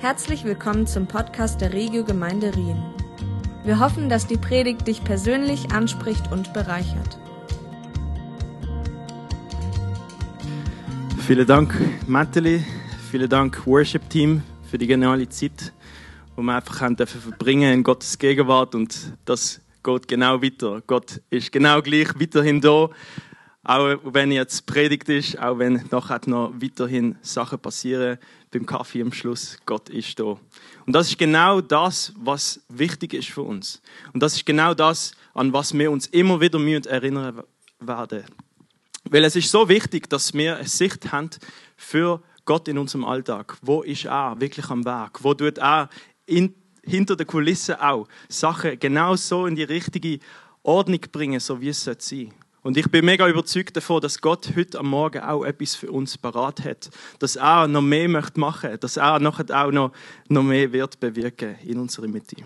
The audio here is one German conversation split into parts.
Herzlich willkommen zum Podcast der Regio Gemeinde Rien. Wir hoffen, dass die Predigt dich persönlich anspricht und bereichert. Vielen Dank, Mateli. Vielen Dank, Worship Team, für die geniale Zeit, die wir einfach haben dürfen verbringen in Gottes Gegenwart und das geht genau weiter. Gott ist genau gleich weiterhin da, auch wenn jetzt Predigt ist, auch wenn nachher noch weiterhin Sachen passieren beim Kaffee am Schluss. Gott ist da. Und das ist genau das, was wichtig ist für uns. Und das ist genau das, an was wir uns immer wieder erinnern werden. Weil es ist so wichtig, dass wir eine Sicht haben für Gott in unserem Alltag. Wo ist er wirklich am Werk? Wo tut er in, hinter der Kulisse auch Sachen genau so in die richtige Ordnung bringen, so wie es sein sollte? Und ich bin mega überzeugt davon, dass Gott heute am Morgen auch etwas für uns parat hat. Dass er noch mehr möchte machen, dass er nachher auch noch, noch mehr wird bewirken in unserer Mitte.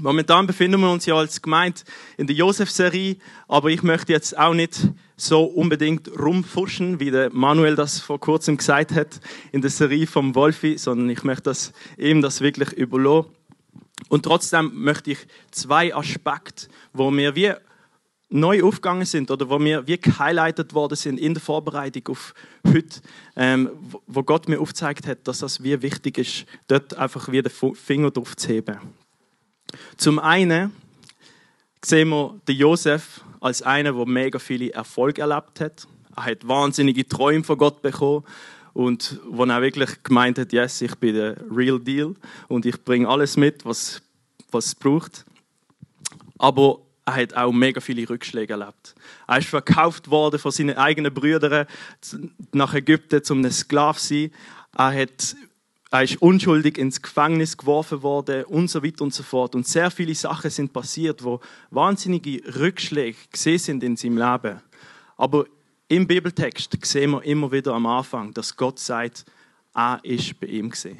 Momentan befinden wir uns ja als Gemeinde in der Josef-Serie, aber ich möchte jetzt auch nicht so unbedingt rumfuschen, wie der Manuel das vor kurzem gesagt hat in der Serie vom Wolfi, sondern ich möchte das, ihm das wirklich überlassen. Und trotzdem möchte ich zwei Aspekte, wo mir wie neu aufgegangen sind oder wo wir wie gehighlightet worden sind in der Vorbereitung auf heute, ähm, wo Gott mir aufgezeigt hat, dass das wie wichtig ist, dort einfach wieder den Finger drauf zu heben. Zum einen sehen wir den Josef als einer, der mega viele Erfolg erlebt hat. Er hat wahnsinnige Träume von Gott bekommen und wo er wirklich gemeint hat, yes, ich bin der Real Deal und ich bringe alles mit, was, was es braucht. Aber er hat auch mega viele Rückschläge erlebt. Er ist verkauft worden von seinen eigenen Brüdern nach Ägypten, um ein Sklave zu sein. Er, hat, er ist unschuldig ins Gefängnis geworfen worden und so weiter und so fort. Und sehr viele Sachen sind passiert, wo wahnsinnige Rückschläge gesehen sind in seinem Leben. Aber im Bibeltext sehen wir immer wieder am Anfang, dass Gott sagt, er ist bei ihm gesehen.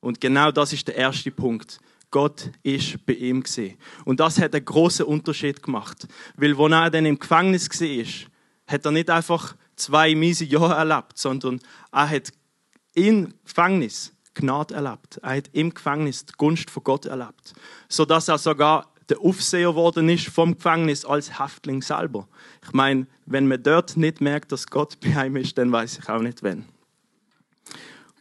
Und genau das ist der erste Punkt. Gott ist bei ihm gesehen. Und das hat einen großen Unterschied gemacht, weil wo er dann im Gefängnis war, hat er nicht einfach zwei miese Jahre erlebt, sondern er hat im Gefängnis Gnade erlebt. Er hat im Gefängnis die Gunst von Gott erlebt, so dass er sogar der Aufseher worden ist vom Gefängnis als Häftling selber. Ich meine, wenn man dort nicht merkt, dass Gott bei ihm ist, dann weiß ich auch nicht, wenn.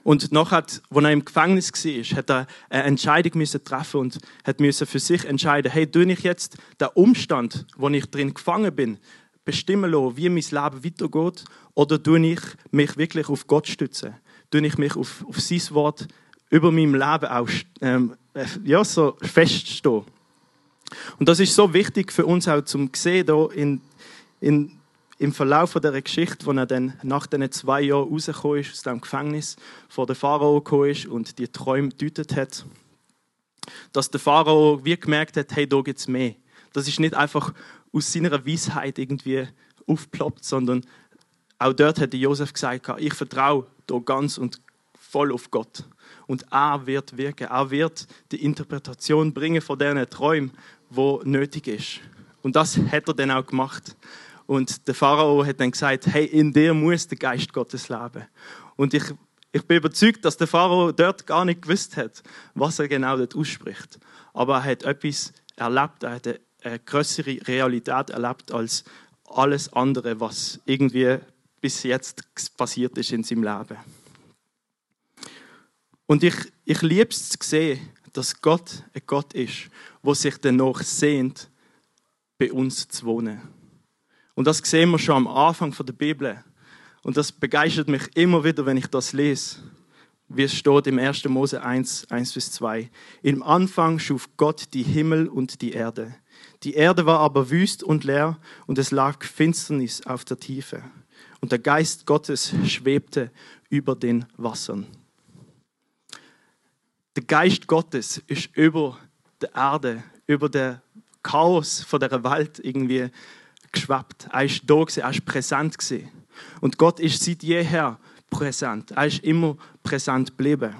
Und nachher, als er im Gefängnis war, hat er eine Entscheidung treffen und hat für sich entscheiden, hey, tue ich jetzt den Umstand, wo ich drin gefangen bin, bestimmen lassen, wie mein Leben weitergeht, oder tue ich mich wirklich auf Gott stützen? Tue ich mich auf, auf sein Wort über meinem Leben auch ähm, ja, so feststehen? Und das ist so wichtig für uns auch zum sehen hier in, in im Verlauf dieser Geschichte, wo er dann nach diesen zwei Jahren rausgekommen ist aus dem Gefängnis, vor der Pharao gekommen ist und die Träume deutet hat, dass der Pharao wie gemerkt hat, hey, da gibt es mehr. Das ist nicht einfach aus seiner Weisheit irgendwie aufploppt, sondern auch dort hat Josef gesagt, ich vertraue da ganz und voll auf Gott. Und er wird wirken, er wird die Interpretation bringen von diesen Träumen, wo nötig ist. Und das hat er dann auch gemacht. Und der Pharao hat dann gesagt, hey, in dir muss der Geist Gottes leben. Und ich, ich bin überzeugt, dass der Pharao dort gar nicht gewusst hat, was er genau dort ausspricht. Aber er hat etwas erlebt, er hat eine, größere Realität erlebt als alles andere, was irgendwie bis jetzt passiert ist in seinem Leben. Und ich, ich liebe es zu sehen, dass Gott ein Gott ist, wo sich danach sehnt, bei uns zu wohnen. Und das sehen wir schon am Anfang der Bibel. Und das begeistert mich immer wieder, wenn ich das lese. Wie es steht im 1. Mose 1, 1 bis 2. Im Anfang schuf Gott die Himmel und die Erde. Die Erde war aber wüst und leer und es lag Finsternis auf der Tiefe. Und der Geist Gottes schwebte über den Wassern. Der Geist Gottes ist über der Erde, über der Chaos von der Welt irgendwie geschwebt. Er ist da, er ist präsent. Und Gott ist seit jeher präsent. Er ist immer präsent geblieben.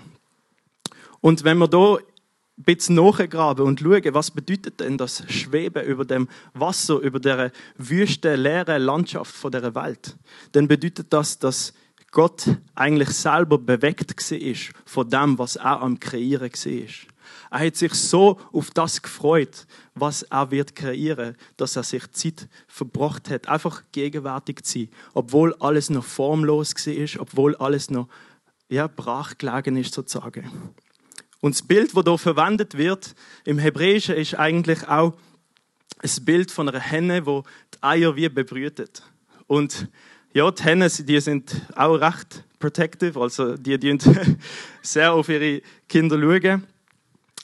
Und wenn wir da ein bisschen nachgraben und schauen, was bedeutet denn das Schweben über dem Wasser, über der wüsten, leeren Landschaft von der Welt, dann bedeutet das, dass Gott eigentlich selber bewegt war von dem, was er am Kreieren war. Er hat sich so auf das gefreut, was er wird kreieren, dass er sich Zeit verbracht hat, einfach gegenwärtig zu sein, obwohl alles noch formlos war, obwohl alles noch ja, brach gelegen ist sozusagen. Und das Bild, das hier verwendet wird im Hebräischen, ist eigentlich auch ein Bild von einer Henne, wo die Eier wie bebrütet. Und ja, die Hennen, die sind auch recht protective, also die die sehr auf ihre Kinder schauen.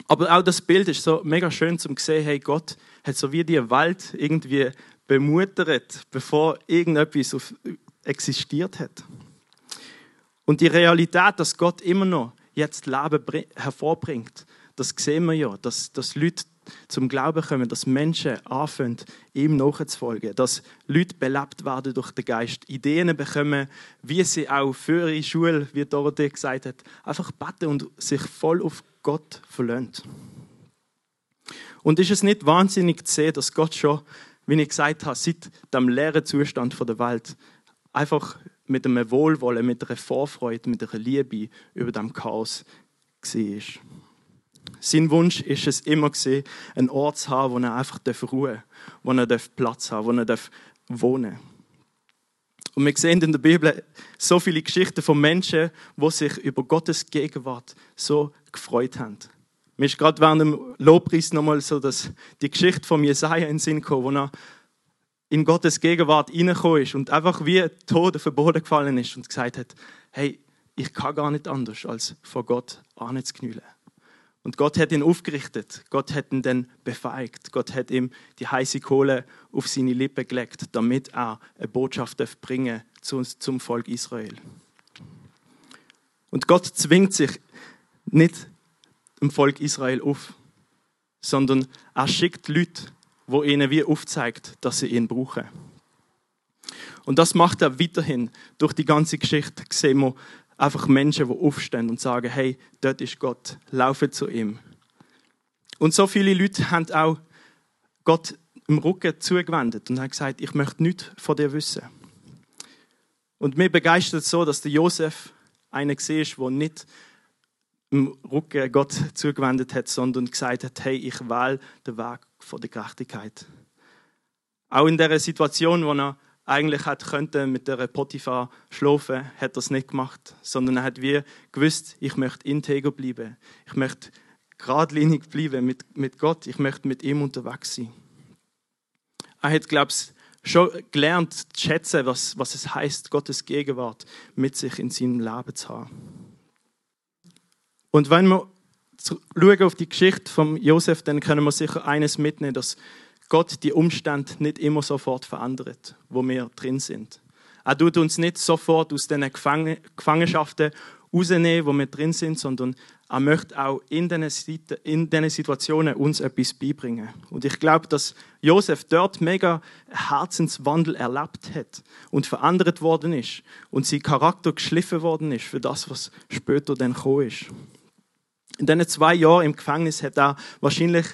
Aber auch das Bild ist so mega schön zum sehen, hey, Gott hat so wie die Welt irgendwie bemuttert, bevor irgendetwas existiert hat. Und die Realität, dass Gott immer noch jetzt Leben hervorbringt, das sehen wir ja, dass, dass Leute zum Glauben kommen, dass Menschen anfangen, ihm nachzufolgen, dass Leute belebt werden durch den Geist, Ideen bekommen, wie sie auch für ihre Schule, wie Dorothee gesagt hat, einfach beten und sich voll auf Gott verlöhnt. Und ist es nicht wahnsinnig zu sehen, dass Gott schon, wie ich gesagt habe, seit dem leeren Zustand der Welt einfach mit einem Wohlwollen, mit einer Vorfreude, mit einer Liebe über dem Chaos war. Sein Wunsch ist es immer einen Ort zu haben, wo er einfach ruhen darf, wo er Platz haben wo er wohnen darf. Und wir sehen in der Bibel so viele Geschichten von Menschen, die sich über Gottes Gegenwart so gefreut haben. Mir ist gerade während dem Lobpreis nochmal so dass die Geschichte von Jesaja in den Sinn gekommen, wo er in Gottes Gegenwart reingekommen ist und einfach wie tot auf den Boden gefallen ist und gesagt hat, hey, ich kann gar nicht anders, als vor Gott anzuknüllen. Und Gott hat ihn aufgerichtet. Gott hat ihn dann befeigt. Gott hat ihm die heiße Kohle auf seine Lippen gelegt, damit er eine Botschaft bringen zum Volk Israel. Und Gott zwingt sich nicht dem Volk Israel auf, sondern er schickt Leute, wo ihnen wie aufzeigt, dass sie ihn brauchen. Und das macht er weiterhin. Durch die ganze Geschichte sehen wir, einfach Menschen, die aufstehen und sagen, hey, dort ist Gott, laufe zu ihm. Und so viele Leute haben auch Gott im Rücken zugewendet und haben gesagt, ich möchte nichts von dir wissen. Und mir begeistert so, dass der Josef einer war, der nicht im Rücken Gott zugewendet hat, sondern gesagt hat, hey, ich wähle den Weg von der Gerechtigkeit. Auch in der Situation, wo er eigentlich hat könnte mit der Potiphar schlafen, hat er es nicht gemacht, sondern er hat wie gewusst, ich möchte integer bleiben. Ich möchte geradlinig bleiben mit, mit Gott. Ich möchte mit ihm unterwegs sein. Er hat, glaube ich, schon gelernt zu schätzen, was, was es heißt, Gottes Gegenwart mit sich in seinem Leben zu haben. Und wenn wir schauen auf die Geschichte von Josef, dann können wir sicher eines mitnehmen, dass Gott die Umstände nicht immer sofort verändert, wo wir drin sind. Er tut uns nicht sofort aus den Gefangenschaften rausnehmen, wo wir drin sind, sondern er möchte auch in diesen Situationen uns etwas beibringen. Und ich glaube, dass Josef dort mega Herzenswandel erlebt hat und verändert worden ist und sein Charakter geschliffen worden ist für das, was später dann gekommen ist. In diesen zwei Jahren im Gefängnis hat er wahrscheinlich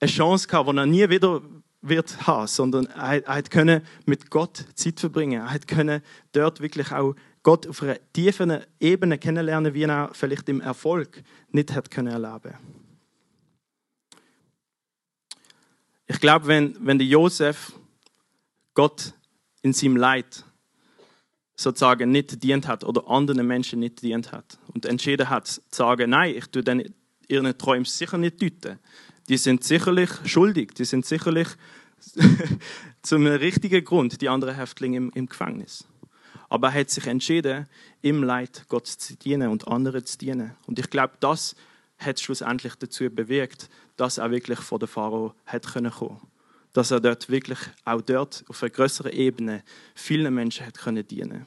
eine Chance gehabt, die er nie wieder wird haben, sondern er, er hat mit Gott Zeit verbringen. Er können dort wirklich auch Gott auf einer tiefen Ebene kennenlernen, wie er vielleicht im Erfolg nicht hat können erleben. Ich glaube, wenn, wenn der Josef Gott in seinem Leid sozusagen nicht dient hat oder anderen Menschen nicht dient hat und entschieden hat, zu sagen, nein, ich tue dann ihren Träumen sicher nicht deuten, die sind sicherlich schuldig, die sind sicherlich zum richtigen Grund die anderen Häftlinge im, im Gefängnis. Aber er hat sich entschieden, im Leid Gott zu dienen und anderen zu dienen. Und ich glaube, das hat schlussendlich dazu bewirkt, dass er wirklich vor der Pharao hat kommen. Dass er dort wirklich auch dort auf einer größeren Ebene vielen Menschen hat können dienen.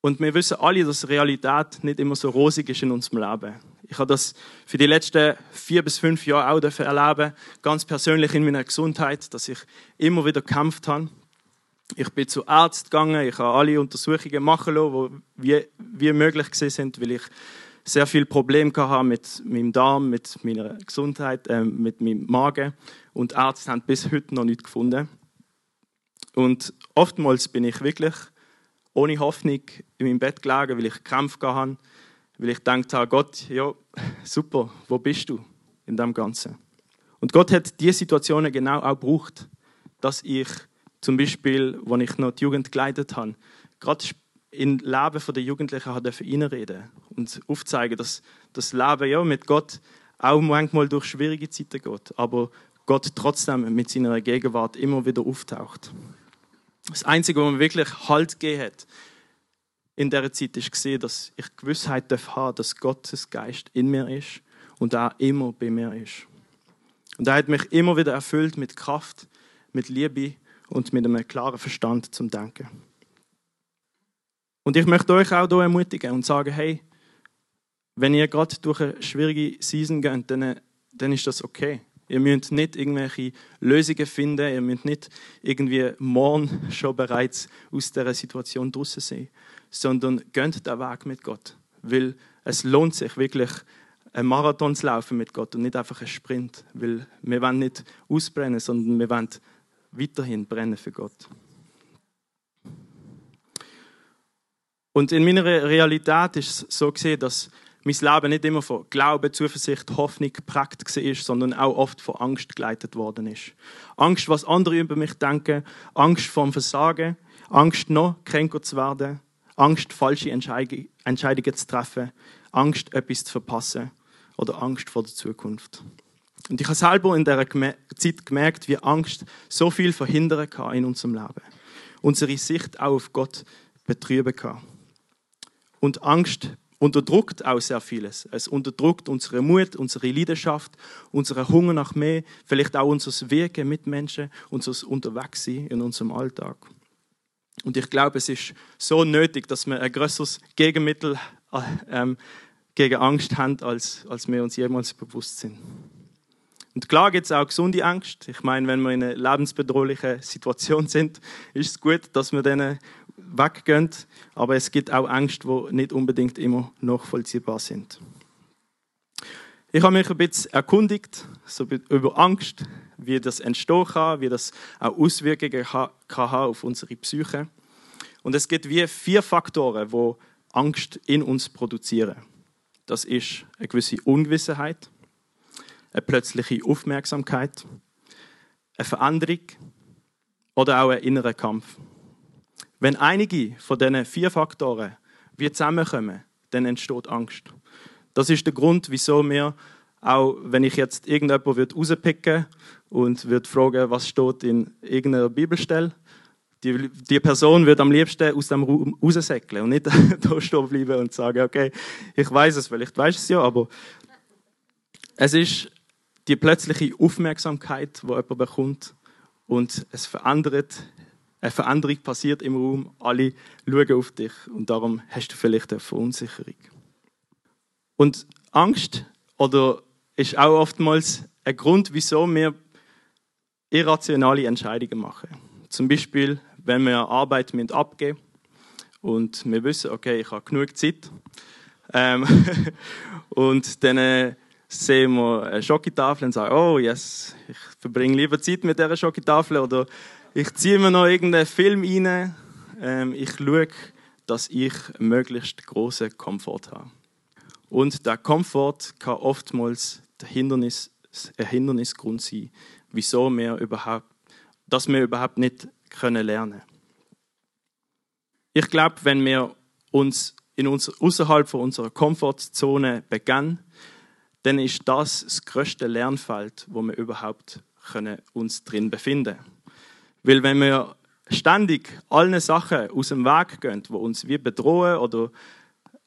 Und wir wissen alle, dass Realität nicht immer so rosig ist in unserem Leben. Ich habe das für die letzten vier bis fünf Jahre auch erleben, ganz persönlich in meiner Gesundheit, dass ich immer wieder gekämpft habe. Ich bin zu Arzt gegangen, ich habe alle Untersuchungen machen lassen, die wie, wie möglich sind, weil ich sehr viel Probleme hatte mit meinem Darm, mit meiner Gesundheit, äh, mit meinem Magen. Und Ärzte haben bis heute noch nichts gefunden. Und oftmals bin ich wirklich ohne Hoffnung in meinem Bett gelegen, weil ich Kampf hatte, weil ich gedacht habe, Gott, ja, super, wo bist du in dem Ganzen? Und Gott hat diese Situationen genau auch gebraucht, dass ich zum Beispiel, als ich noch die Jugend geleitet habe, gerade im Leben der Jugendlichen habe reinreden und aufzeigen, dass das Leben ja, mit Gott auch manchmal durch schwierige Zeiten geht, aber Gott trotzdem mit seiner Gegenwart immer wieder auftaucht. Das Einzige, was mir wirklich Halt gegeben hat in dieser Zeit, ist gesehen, dass ich Gewissheit darf haben, dass Gottes Geist in mir ist und auch immer bei mir ist. Und er hat mich immer wieder erfüllt mit Kraft, mit Liebe und mit einem klaren Verstand zum Denken. Und ich möchte euch auch hier ermutigen und sagen, hey, wenn ihr gerade durch eine schwierige Season geht, dann, dann ist das okay. Ihr müsst nicht irgendwelche Lösungen finden, ihr müsst nicht irgendwie morgen schon bereits aus dieser Situation draußen sein, sondern geht den Weg mit Gott. Weil es lohnt sich wirklich, einen Marathon zu laufen mit Gott und nicht einfach einen Sprint. Weil wir wollen nicht ausbrennen, sondern wir wollen weiterhin brennen für Gott. Und in meiner Realität ist es so gesehen, dass mein Leben nicht immer von Glauben, Zuversicht, Hoffnung geprägt war, sondern auch oft von Angst geleitet worden ist. Angst, was andere über mich denken, Angst vor dem Versagen, Angst, noch kränker zu werden, Angst, falsche Entscheidungen zu treffen, Angst, etwas zu verpassen oder Angst vor der Zukunft. Und ich habe selber in dieser Zeit gemerkt, wie Angst so viel verhindern kann in unserem Leben. Unsere Sicht auch auf Gott betrüben kann. Und Angst unterdrückt auch sehr vieles. Es unterdrückt unsere Mut, unsere Leidenschaft, unseren Hunger nach mehr, vielleicht auch unser Wirken mit Menschen, unser Unterwegssein in unserem Alltag. Und ich glaube, es ist so nötig, dass wir ein größeres Gegenmittel äh, ähm, gegen Angst haben, als, als wir uns jemals bewusst sind. Und klar gibt es auch gesunde Angst. Ich meine, wenn wir in einer lebensbedrohlichen Situation sind, ist es gut, dass wir denen weggehen. Aber es gibt auch Angst, die nicht unbedingt immer nachvollziehbar sind. Ich habe mich ein bisschen erkundigt so über Angst, wie das entstehen kann, wie das auch Auswirkungen kann haben auf unsere Psyche. Und es gibt wie vier Faktoren, die Angst in uns produzieren. Das ist eine gewisse Ungewissenheit, eine plötzliche Aufmerksamkeit, eine Veränderung oder auch ein innerer Kampf. Wenn einige von diesen vier Faktoren wie zusammenkommen, dann entsteht Angst. Das ist der Grund, wieso wir auch, wenn ich jetzt irgendjemand rauspicken und würde fragen, was steht in irgendeiner Bibelstelle, die, die Person wird am liebsten aus dem Raum raussäckeln und nicht da stehen bleiben und sagen, okay, ich weiß es, vielleicht weiß es ja, aber es ist die plötzliche Aufmerksamkeit, die jemand bekommt und es verändert, eine Veränderung passiert im Raum, alle schauen auf dich und darum hast du vielleicht eine Verunsicherung. Und Angst oder ist auch oftmals ein Grund, wieso wir irrationale Entscheidungen machen. Zum Beispiel, wenn wir Arbeit abgeben und wir wissen, okay, ich habe genug Zeit. Ähm, und dann äh, sehen wir eine Schokotafel und sagen, oh yes, ich verbringe lieber Zeit mit dieser Schokotafel oder ich ziehe mir noch irgendeinen Film rein. Ähm, ich schaue, dass ich möglichst großen Komfort habe. Und der Komfort kann oftmals der Hindernis, ein Hindernisgrund sein, wieso wir überhaupt, dass wir überhaupt nicht können lernen. Ich glaube, wenn wir uns in unser, außerhalb von unserer Komfortzone beginnen, dann ist das das größte Lernfeld, wo wir überhaupt können uns drin befinden. Weil wenn wir ständig allen Sachen aus dem Weg gehen, die uns wie bedrohen oder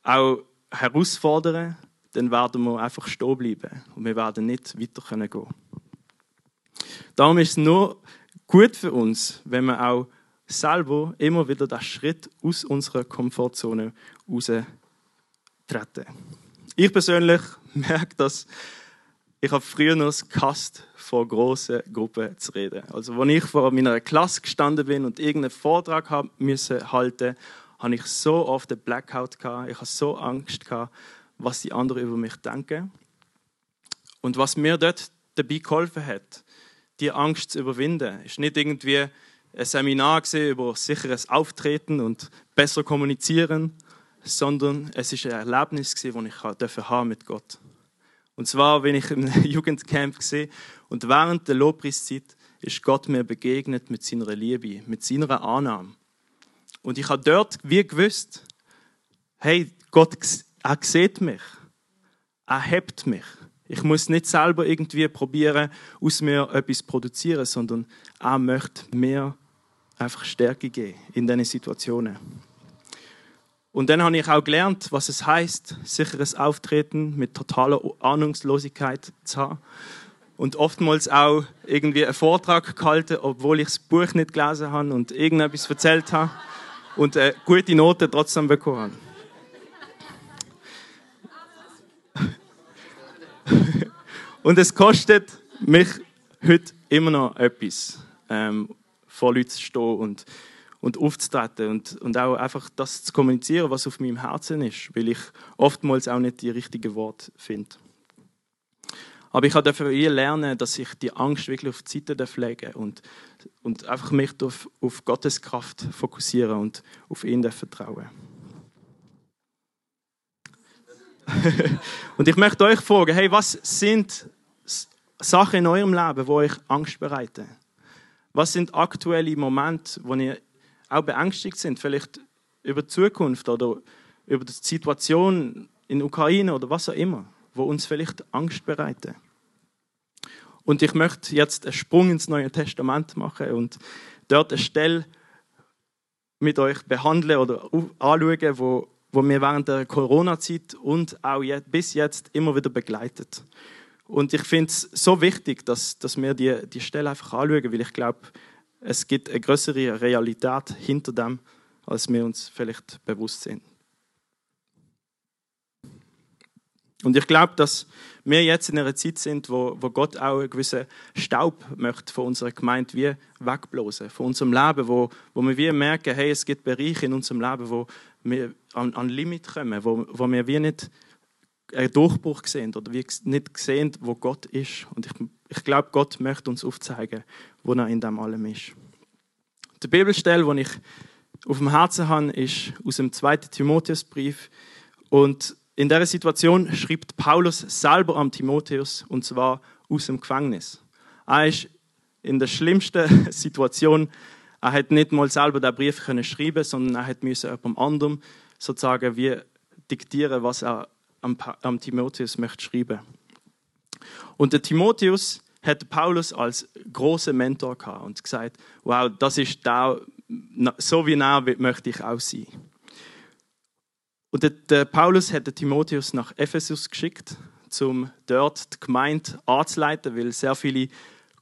auch herausfordern, dann werden wir einfach stehen bleiben und wir werden nicht weiter gehen können. Darum ist es nur gut für uns, wenn wir auch selber immer wieder den Schritt aus unserer Komfortzone treten. Ich persönlich merke, dass ich habe früher noch gehasst, vor großen Gruppen zu reden. Also, als ich vor meiner Klasse gestanden bin und irgendeinen Vortrag haben müssen halten, habe ich so oft den Blackout gehabt. Ich habe so Angst gehabt, was die anderen über mich denken. Und was mir dort dabei geholfen hat, die Angst zu überwinden, ist nicht irgendwie ein Seminar über sicheres Auftreten und besser kommunizieren, sondern es ist ein Erlebnis das ich haben mit Gott. Und zwar, wenn ich im Jugendcamp gesehen und während der Lobpreiszeit ist Gott mir begegnet mit seiner Liebe, mit seiner Annahme. Und ich habe dort wie gewusst, hey, Gott, er sieht mich, er hebt mich. Ich muss nicht selber irgendwie probieren, aus mir etwas produzieren, sondern er möchte mir einfach Stärke geben in diesen Situationen. Und dann habe ich auch gelernt, was es heißt, sicheres Auftreten mit totaler Ahnungslosigkeit zu haben. Und oftmals auch irgendwie einen Vortrag gehalten, obwohl ich das Buch nicht gelesen habe und irgendetwas erzählt habe und eine gute Note trotzdem bekommen habe. Und es kostet mich heute immer noch etwas, ähm, vor Leuten zu stehen und, und aufzutreten und, und auch einfach das zu kommunizieren, was auf meinem Herzen ist, weil ich oftmals auch nicht die richtigen Worte finde. Aber ich durfte lernen, dass ich die Angst wirklich auf die Seite legen und, und einfach mich auf, auf Gottes Kraft fokussieren und auf ihn vertrauen. und ich möchte euch fragen, hey, was sind Sachen in eurem Leben, wo euch Angst bereiten? Was sind aktuelle Momente, wo ihr auch beängstigt sind, vielleicht über die Zukunft oder über die Situation in Ukraine oder was auch immer, wo uns vielleicht Angst bereiten? Und ich möchte jetzt einen Sprung ins Neue Testament machen und dort eine Stelle mit euch behandeln oder anschauen, wo, wo mir während der Corona-Zeit und auch bis jetzt immer wieder begleitet. Und ich finde es so wichtig, dass, dass wir die, die Stelle einfach anschauen, weil ich glaube, es gibt eine größere Realität hinter dem, als wir uns vielleicht bewusst sind. Und ich glaube, dass wir jetzt in einer Zeit sind, wo, wo Gott auch einen gewissen Staub möchte von unserer Gemeinde wie wegblasen, von unserem Leben, wo, wo wir wie merken, hey, es gibt Bereiche in unserem Leben, wo wir an, an Limit kommen, wo, wo wir wie nicht einen Durchbruch sehen oder wir nicht sehen, wo Gott ist. Und ich, ich glaube, Gott möchte uns aufzeigen, wo er in dem allem ist. Die Bibelstelle, die ich auf dem Herzen habe, ist aus dem 2. Timotheusbrief. Und in dieser Situation schreibt Paulus selber am Timotheus, und zwar aus dem Gefängnis. Er ist in der schlimmsten Situation. Er hat nicht mal selber den Brief können schreiben, sondern er hat müssen jemandem anderem sozusagen wie diktieren, was er am, am Timotheus möchte schreiben. Und der Timotheus hat Paulus als großer Mentor gehabt und gesagt, wow, das ist da, so wie er möchte ich auch sein. Und der, der Paulus hat den Timotheus nach Ephesus geschickt, um dort die Gemeinde anzuleiten, weil sehr viele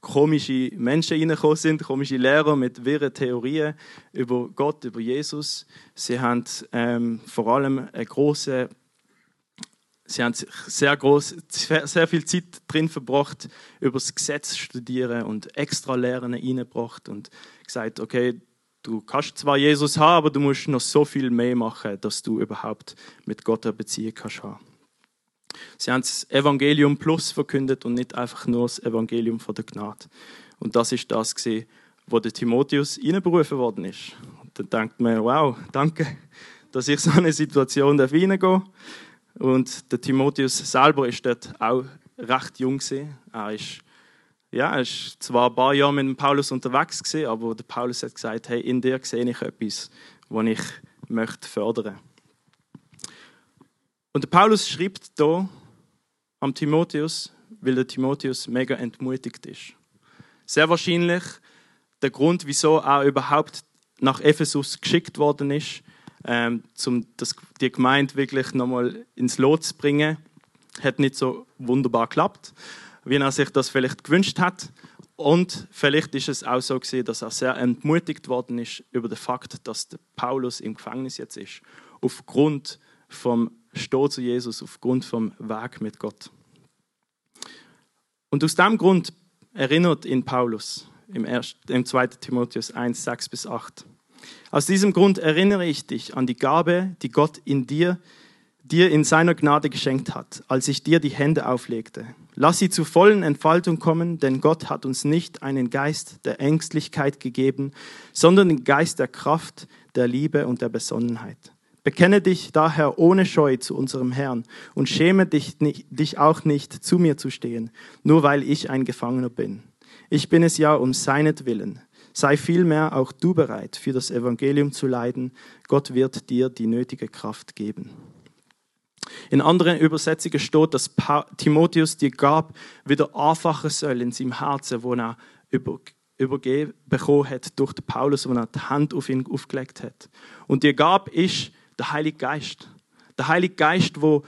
komische Menschen reingekommen sind, komische Lehrer mit wirren Theorien über Gott, über Jesus. Sie haben ähm, vor allem eine große Sie haben sehr, groß, sehr viel Zeit drin verbracht, über das Gesetz studieren und extra Lehren reingebracht und gesagt, okay, du kannst zwar Jesus haben, aber du musst noch so viel mehr machen, dass du überhaupt mit Gott eine Beziehung kannst haben. Sie haben das Evangelium Plus verkündet und nicht einfach nur das Evangelium von der Gnade. Und das ist das wo der Timotheus berufen worden ist. Und dann denkt man, wow, danke, dass ich so eine Situation reingehen darf und der Timotheus selber ist dort auch recht jung Er ist, ja, er ist zwar ein paar Jahre mit dem Paulus unterwegs gewesen, aber der Paulus hat gesagt, hey, in dir sehe ich etwas, was ich möchte fördern. Und der Paulus schreibt hier am Timotheus, weil der Timotheus mega entmutigt ist. Sehr wahrscheinlich der Grund, wieso er überhaupt nach Ephesus geschickt worden ist, ähm, um das, die Gemeinde wirklich nochmal ins Lot zu bringen, hat nicht so wunderbar geklappt, wie er sich das vielleicht gewünscht hat. Und vielleicht ist es auch so gewesen, dass er sehr entmutigt worden ist über den Fakt, dass der Paulus im Gefängnis jetzt ist, aufgrund vom Stehen zu Jesus, aufgrund vom Weg mit Gott. Und aus diesem Grund erinnert ihn Paulus im, 1, im 2. Timotheus 1, 6 bis 8. Aus diesem Grund erinnere ich dich an die Gabe, die Gott in dir, dir in seiner Gnade geschenkt hat, als ich dir die Hände auflegte. Lass sie zur vollen Entfaltung kommen, denn Gott hat uns nicht einen Geist der Ängstlichkeit gegeben, sondern den Geist der Kraft, der Liebe und der Besonnenheit. Bekenne dich daher ohne Scheu zu unserem Herrn und schäme dich, dich auch nicht, zu mir zu stehen, nur weil ich ein Gefangener bin. Ich bin es ja um seinetwillen. Sei vielmehr auch du bereit, für das Evangelium zu leiden. Gott wird dir die nötige Kraft geben. In anderen Übersetzungen steht, dass Timotheus dir gab, wieder anfachen soll in seinem Herzen, wo er übergeben bekommen hat durch den Paulus, wo er die Hand auf ihn aufgelegt hat. Und die Gabe ist der Heilige Geist. Der Heilige Geist, wo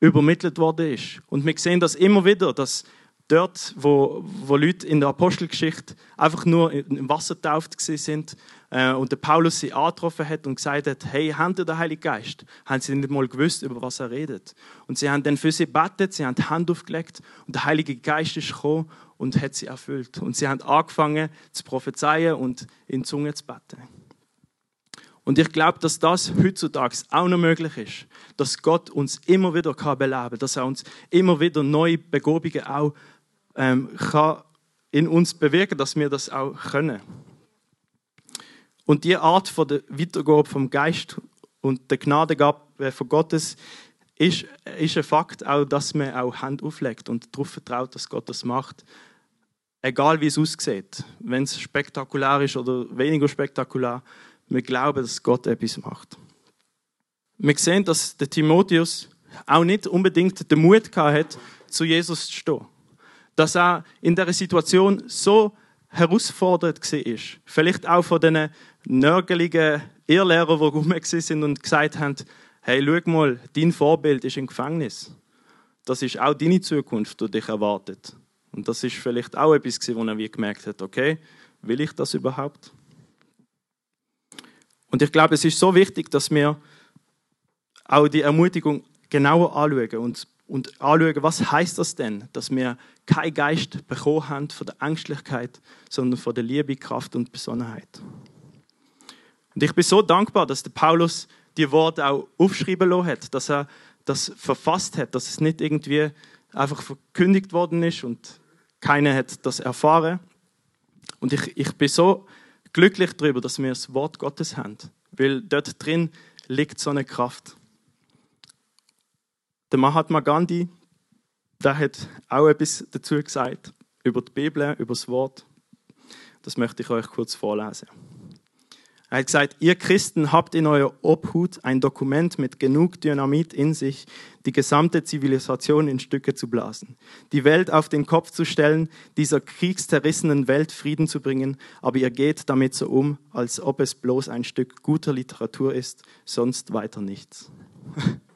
übermittelt worden ist. Und wir sehen das immer wieder, dass dort, wo, wo Leute in der Apostelgeschichte einfach nur im Wasser getauft sind äh, und der Paulus sie angetroffen hat und gesagt hat, hey, habt ihr den Heiligen Geist? Haben sie nicht mal gewusst, über was er redet. Und sie haben dann für sie gebetet, sie haben die Hand aufgelegt und der Heilige Geist ist gekommen und hat sie erfüllt. Und sie haben angefangen zu prophezeien und in Zunge zu beten. Und ich glaube, dass das heutzutage auch noch möglich ist, dass Gott uns immer wieder beleben kann, dass er uns immer wieder neue Begobungen auch ähm, kann in uns bewirken, dass wir das auch können. Und die Art von der Weitergabe vom Geist und der Gnadengabe von Gottes ist, ist ein Fakt auch, dass man auch Hand auflegt und darauf vertraut, dass Gott das macht. Egal wie es aussieht, wenn es spektakulär ist oder weniger spektakulär, wir glauben, dass Gott etwas macht. Wir sehen, dass der Timotheus auch nicht unbedingt den Mut hat, zu Jesus zu stehen. Dass er in der Situation so herausfordert war. Vielleicht auch von diesen nörgeligen Irrlehrern, die rum sind und gesagt haben, hey, schau mal, dein Vorbild ist im Gefängnis. Das ist auch deine Zukunft, die dich erwartet. Und das ist vielleicht auch etwas, wo er gemerkt hat, okay, will ich das überhaupt? Und ich glaube, es ist so wichtig, dass wir auch die Ermutigung genauer anschauen und, und anschauen, was heißt das denn, dass wir keinen Geist bekommen haben von der Ängstlichkeit, sondern von der Liebe, Kraft und Besonnenheit. Und ich bin so dankbar, dass der Paulus die Worte auch aufschreiben lassen hat, dass er das verfasst hat, dass es nicht irgendwie einfach verkündigt worden ist und keiner hat das erfahren. Und ich, ich bin so glücklich darüber, dass wir das Wort Gottes haben, weil dort drin liegt so eine Kraft. Der Mahatma Gandhi, der hat auch etwas dazu gesagt über die Bibel, über das Wort. Das möchte ich euch kurz vorlesen. Er hat gesagt, ihr Christen habt in eurer Obhut ein Dokument mit genug Dynamit in sich, die gesamte Zivilisation in Stücke zu blasen, die Welt auf den Kopf zu stellen, dieser kriegszerrissenen Welt Frieden zu bringen, aber ihr geht damit so um, als ob es bloß ein Stück guter Literatur ist, sonst weiter nichts.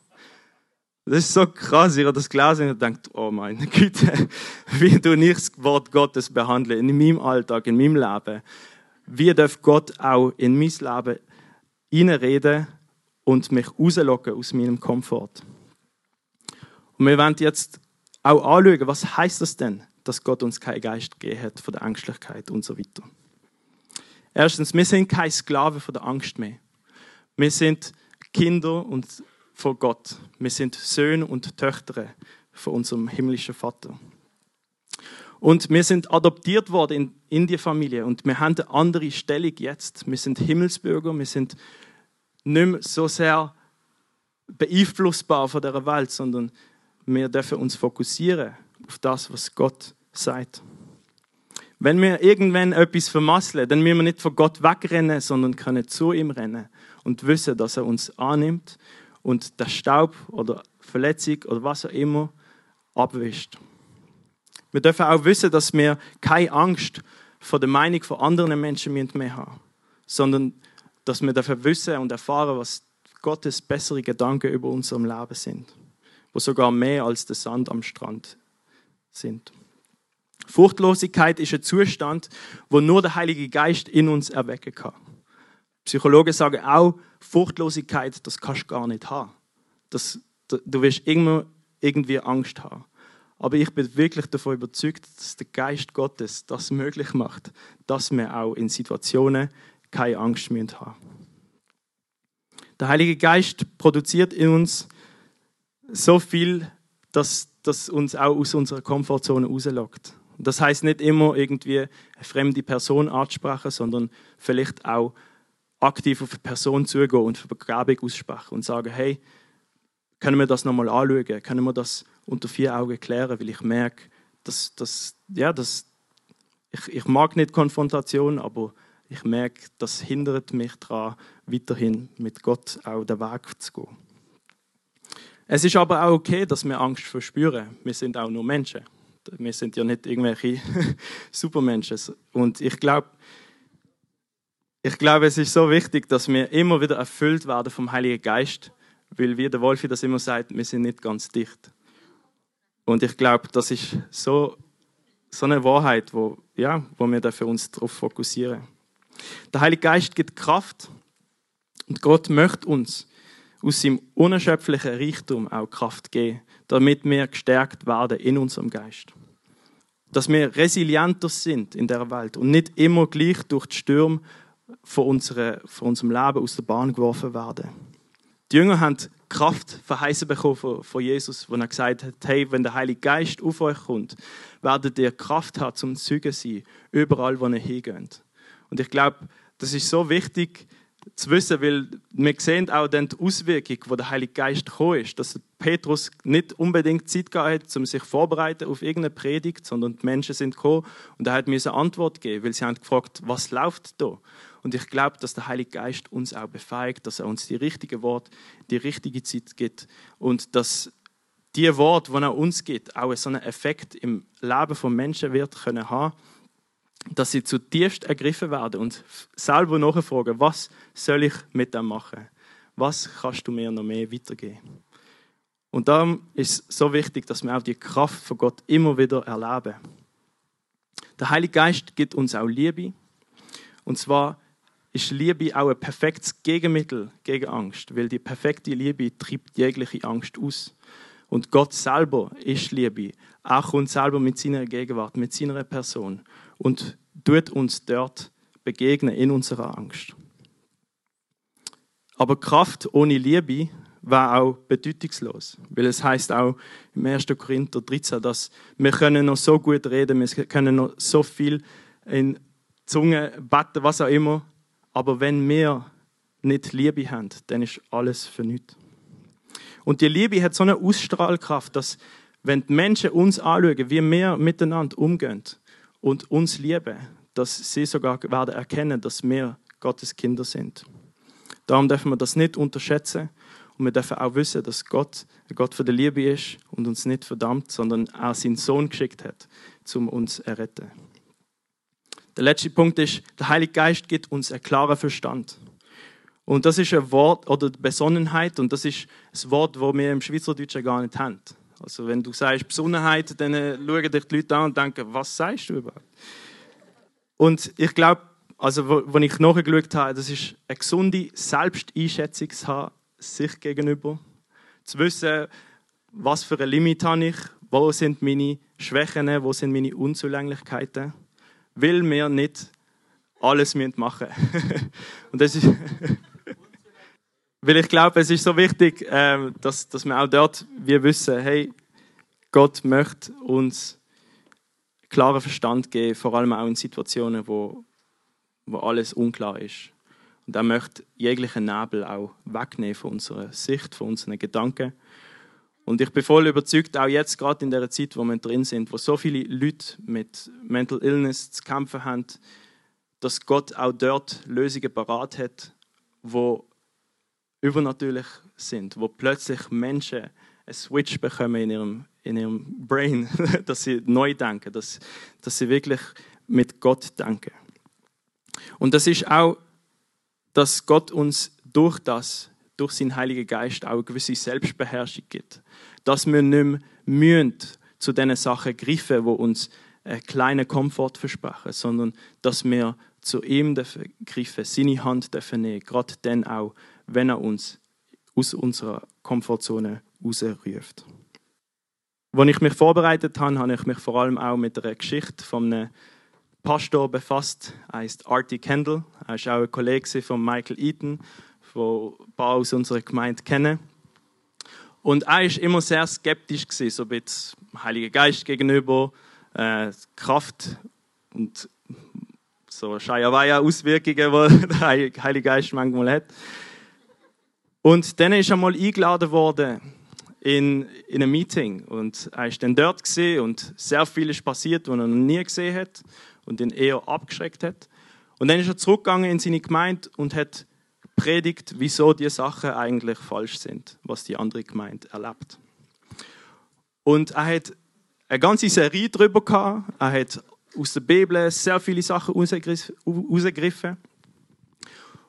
Das ist so krass, ihr das gelesen und denkt, oh meine Güte, wie du nicht das Wort Gottes behandeln in meinem Alltag, in meinem Leben wie darf Gott auch in mein Leben reinreden und mich rauslocken aus meinem Komfort. Und wir wollen jetzt auch anschauen, was heißt das denn, dass Gott uns keinen Geist gegeben hat von der Ängstlichkeit und so weiter. Erstens, wir sind keine Sklaven von der Angst mehr. Wir sind Kinder und von Gott. Wir sind Söhne und Töchter von unserem himmlischen Vater. Und wir sind adoptiert worden in, in die Familie und wir haben eine andere Stellung jetzt. Wir sind Himmelsbürger, wir sind nicht mehr so sehr beeinflussbar von der Welt, sondern wir dürfen uns fokussieren auf das, was Gott sagt. Wenn wir irgendwann etwas vermasseln, dann müssen wir nicht von Gott wegrennen, sondern können zu ihm rennen und wissen, dass er uns annimmt und der Staub oder Verletzung oder was auch immer abwischt. Wir dürfen auch wissen, dass wir keine Angst vor der Meinung von anderen Menschen mehr haben, sondern dass wir dürfen wissen und erfahren, was Gottes bessere Gedanken über unserem Leben sind, wo sogar mehr als der Sand am Strand sind. Furchtlosigkeit ist ein Zustand, wo nur der Heilige Geist in uns erwecken kann. Psychologen sagen auch, Furchtlosigkeit, das kannst du gar nicht haben. Das, du wirst immer irgendwie Angst haben. Aber ich bin wirklich davon überzeugt, dass der Geist Gottes das möglich macht, dass wir auch in Situationen keine Angst haben. Der Heilige Geist produziert in uns so viel, dass das uns auch aus unserer Komfortzone rauslockt. Das heißt nicht immer irgendwie eine fremde Person anzusprechen, sondern vielleicht auch aktiv auf eine Person zugehen und Vergebung aussprechen und sagen, hey, können wir das nochmal anschauen? Können wir das unter vier Augen klären? Weil ich merke, dass, dass, ja, dass ich, ich mag nicht Konfrontation, aber ich merke, das hindert mich daran, weiterhin mit Gott auch den Weg zu gehen. Es ist aber auch okay, dass wir Angst verspüren. Wir sind auch nur Menschen. Wir sind ja nicht irgendwelche Supermenschen. Und ich glaube, ich glaube, es ist so wichtig, dass wir immer wieder erfüllt werden vom Heiligen Geist, weil wie der Wolfi das immer sagt, wir sind nicht ganz dicht. Und ich glaube, das ist so, so eine Wahrheit, wo, ja, wo wir für uns darauf fokussieren. Der Heilige Geist gibt Kraft und Gott möchte uns aus seinem unerschöpflichen Reichtum auch Kraft geben, damit wir gestärkt werden in unserem Geist. Dass wir resilienter sind in der Welt und nicht immer gleich durch die Stürme von, unserer, von unserem Leben aus der Bahn geworfen werden. Die Jünger haben Kraft verheißen bekommen von, von Jesus, wo er gesagt hat, hey, wenn der Heilige Geist auf euch kommt, werdet ihr Kraft haben zum Zeugen sein, überall, wo ihr hingeht. Und ich glaube, das ist so wichtig, zu wissen, weil wir sehen auch dann die Auswirkung, wo der Heilige Geist gekommen ist, dass Petrus nicht unbedingt Zeit gehabt hat, um sich vorzubereiten auf irgendeine Predigt, sondern die Menschen sind gekommen und er hat mir eine Antwort geben, weil sie haben gefragt, was läuft da? Und ich glaube, dass der Heilige Geist uns auch befähigt, dass er uns die richtige Wort, die richtige Zeit gibt und dass die Wort, die er uns gibt, auch so einen Effekt im Leben von Menschen wird können haben dass sie zutiefst ergriffen werden und selber nachfragen, was soll ich mit dem machen? Was kannst du mir noch mehr weitergeben? Und darum ist es so wichtig, dass wir auch die Kraft von Gott immer wieder erleben. Der Heilige Geist gibt uns auch Liebe. Und zwar ist Liebe auch ein perfektes Gegenmittel gegen Angst, weil die perfekte Liebe treibt jegliche Angst aus. Und Gott selber ist Liebe. Er kommt selber mit seiner Gegenwart, mit seiner Person und tut uns dort begegnen in unserer Angst. Aber Kraft ohne Liebe war auch bedeutungslos, weil es heißt auch im 1. Korinther 13, dass wir können noch so gut reden, wir können noch so viel in Zunge beten, was auch immer, aber wenn wir nicht Liebe haben, dann ist alles für nichts. Und die Liebe hat so eine Ausstrahlkraft, dass wenn die Menschen uns anschauen, wie wir miteinander umgehen und uns lieben, dass sie sogar werden erkennen, dass wir Gottes Kinder sind. Darum dürfen wir das nicht unterschätzen und wir dürfen auch wissen, dass Gott ein Gott für die Liebe ist und uns nicht verdammt, sondern er seinen Sohn geschickt hat, um uns zu erretten. Der letzte Punkt ist, der Heilige Geist gibt uns einen klaren Verstand. Und das ist ein Wort oder Besonnenheit und das ist ein Wort, das wir im Schweizerdeutschen gar nicht haben. Also wenn du sagst Besonnenheit, dann äh, schauen dich die Leute an und denken, was sagst du überhaupt? Und ich glaube, also wo, wo ich nachgeschaut habe, das ist eine gesunde Selbsteinschätzung zu haben, sich gegenüber. Zu wissen, was für ein Limit habe ich, wo sind meine Schwächen, wo sind meine Unzulänglichkeiten. Will mir nicht alles machen Und das ist... Weil ich glaube, es ist so wichtig, ähm, dass, dass wir auch dort wir wissen, hey, Gott möchte uns klaren Verstand geben, vor allem auch in Situationen, wo, wo alles unklar ist. Und er möchte jeglichen Nebel auch wegnehmen von unserer Sicht, von unseren Gedanken. Und ich bin voll überzeugt, auch jetzt gerade in der Zeit, wo wir drin sind, wo so viele Leute mit Mental Illness zu kämpfen haben, dass Gott auch dort Lösungen parat hat, wo übernatürlich sind, wo plötzlich Menschen einen Switch bekommen in ihrem, in ihrem Brain, dass sie neu denken, dass, dass sie wirklich mit Gott denken. Und das ist auch, dass Gott uns durch das, durch seinen Heiligen Geist auch eine gewisse Selbstbeherrschung gibt. Dass wir nicht mehr mühen, zu diesen Sachen greifen, wo uns einen kleinen Komfort versprechen, sondern dass wir zu ihm greifen, seine Hand nehmen, gerade dann auch, wenn er uns aus unserer Komfortzone rausruft. Als ich mich vorbereitet habe, habe ich mich vor allem auch mit einer Geschichte von einem Pastor befasst. Er heißt Artie Kendall. Er ist auch ein Kollege von Michael Eaton, den ein paar aus unserer Gemeinde kennen. Und er war immer sehr skeptisch, gewesen, so ein bisschen Heiligen Geist gegenüber, äh, Kraft und so Shayawaya-Auswirkungen, die der Heilige Geist manchmal hat. Und dann ist er mal eingeladen worden in, in ein Meeting und er ist dann dort und sehr viel ist passiert, was er noch nie gesehen hat und ihn eher abgeschreckt hat. Und dann ist er zurückgegangen in seine Gemeinde und hat predigt, wieso die Sachen eigentlich falsch sind, was die andere Gemeinde erlebt. Und er hat eine ganze Serie darüber gehabt. Er hat aus der Bibel sehr viele Sachen rausgegriffen.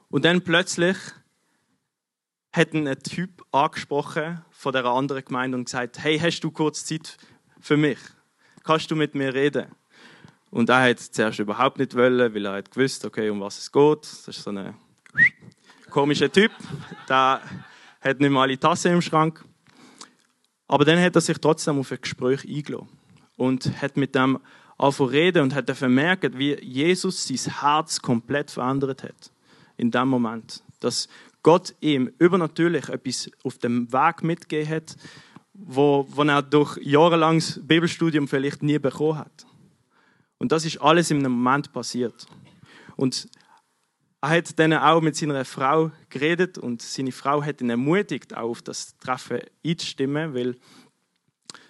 Und dann plötzlich hat ein Typ angesprochen von der anderen Gemeinde und gesagt: Hey, hast du kurz Zeit für mich? Kannst du mit mir reden? Und er hat zuerst überhaupt nicht wollen, weil er hat gewusst, okay, um was es geht. Das ist so ein komischer Typ. Der hat nicht mal alle Tassen im Schrank. Aber dann hat er sich trotzdem auf ein Gespräch eingeladen und hat mit dem angefangen reden und hat vermerkt, wie Jesus sein Herz komplett verändert hat. In dem Moment. Dass Gott ihm übernatürlich etwas auf dem Weg mitgegeben hat, wo, wo er durch jahrelanges Bibelstudium vielleicht nie bekommen hat. Und das ist alles in einem Moment passiert. Und er hat dann auch mit seiner Frau geredet und seine Frau hat ihn ermutigt, auch auf das Treffen einzustimmen, weil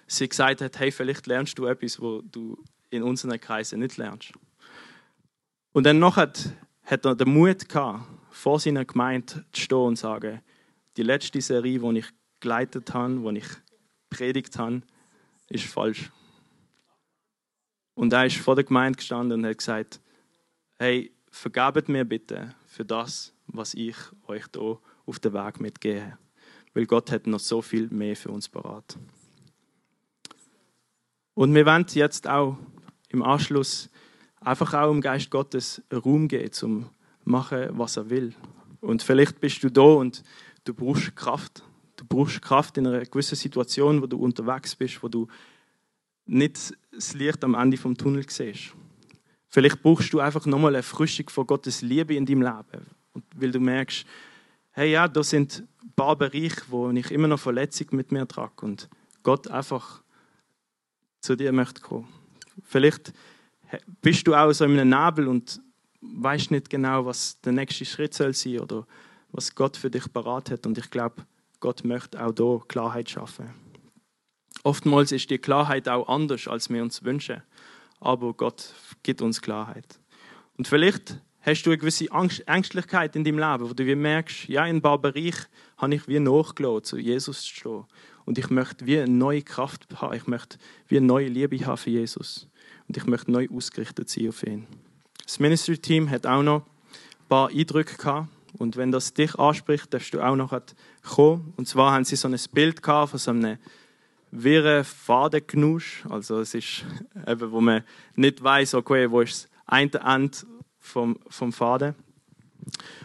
sie gesagt hat, hey, vielleicht lernst du etwas, wo du in unseren Kreisen nicht lernst. Und dann noch hat, hat er den Mut gehabt, vor seiner Gemeinde zu stehen und zu sagen, die letzte Serie, die ich geleitet habe, die ich predigt habe, ist falsch. Und er ist vor der Gemeinde gestanden und hat gesagt, hey, vergabt mir bitte für das, was ich euch hier auf den Weg mitgehe. Weil Gott hat noch so viel mehr für uns parat. Und wir wollen jetzt auch im Anschluss einfach auch im Geist Gottes Raum geben, zum machen, was er will. Und vielleicht bist du da und du brauchst Kraft. Du brauchst Kraft in einer gewissen Situation, wo du unterwegs bist, wo du nicht das Licht am Ende vom Tunnel siehst. Vielleicht brauchst du einfach nochmal eine Erfrischung von Gottes Liebe in deinem Leben. Und weil du merkst, hey ja, da sind ein paar Bereiche, wo ich immer noch Verletzung mit mir trage und Gott einfach zu dir möchte kommen. Vielleicht bist du auch so in einem Nebel und weißt nicht genau, was der nächste Schritt soll sein oder was Gott für dich parat hat. Und ich glaube, Gott möchte auch da Klarheit schaffen. Oftmals ist die Klarheit auch anders, als wir uns wünschen. Aber Gott gibt uns Klarheit. Und vielleicht hast du eine gewisse Ängstlichkeit in deinem Leben, wo du wie merkst, ja, in ein paar Bereichen habe ich wie nachgelassen, zu Jesus zu stehen. Und ich möchte wie eine neue Kraft haben. Ich möchte wie eine neue Liebe haben für Jesus. Und ich möchte neu ausgerichtet sein auf ihn. Das Ministry-Team hat auch noch ein paar Eindrücke gehabt. Und wenn das dich anspricht, darfst du auch noch kommen. Und zwar haben sie so ein Bild gehabt von so einem wirren Fadenknusch. Also es ist eben, wo man nicht weiß, okay, wo ist das eine Ende vom, vom Faden.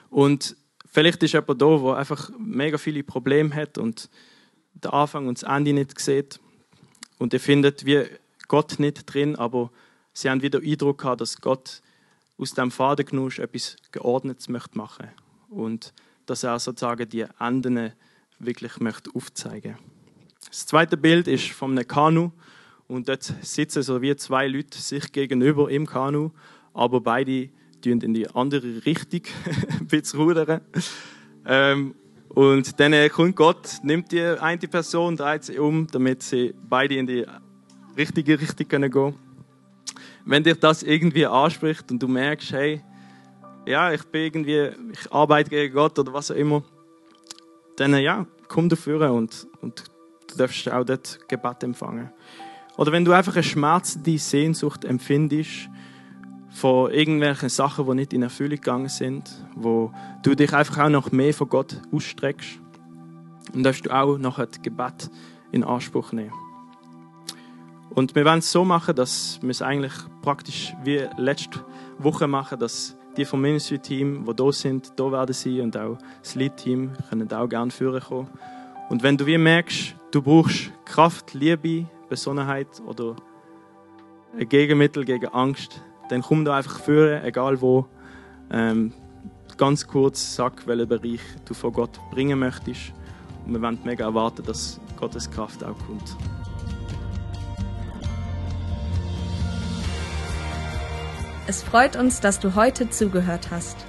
Und vielleicht ist jemand da, der einfach mega viele Probleme hat und den Anfang und das Ende nicht sieht. Und ihr findet wie Gott nicht drin, aber sie haben wieder Eindruck gehabt, dass Gott aus dem Fadenknusch etwas Geordnetes möchte machen und dass er sozusagen die Enden wirklich möchte aufzeigen. Das zweite Bild ist von einem Kanu und dort sitzen so wie zwei Leute sich gegenüber im Kanu, aber beide in die andere Richtung ein bisschen rudern. Ähm, und dann kommt Gott, nimmt die eine Person, dreht sie um, damit sie beide in die richtige Richtung gehen können. Wenn dich das irgendwie anspricht und du merkst, hey, ja, ich bin irgendwie, ich arbeite gegen Gott oder was auch immer, dann ja, komm dafür und, und du darfst auch dort Gebet empfangen. Oder wenn du einfach eine schmerzende Sehnsucht empfindest, von irgendwelchen Sachen, die nicht in Erfüllung gegangen sind, wo du dich einfach auch noch mehr von Gott ausstreckst. Und darfst du auch noch ein Gebet in Anspruch nehmen. Und wir wollen es so machen, dass wir es eigentlich praktisch wie letzte Woche machen, dass die vom Ministry-Team, die da sind, da werden sein und auch das Lead-Team können auch gerne führen kommen. Und wenn du wie merkst, du brauchst Kraft, Liebe, Besonnenheit oder ein Gegenmittel gegen Angst, dann komm da einfach führen, egal wo. Ähm, ganz kurz sag, welchen Bereich du vor Gott bringen möchtest. wir wollen mega erwarten, dass Gottes Kraft auch kommt. Es freut uns, dass du heute zugehört hast.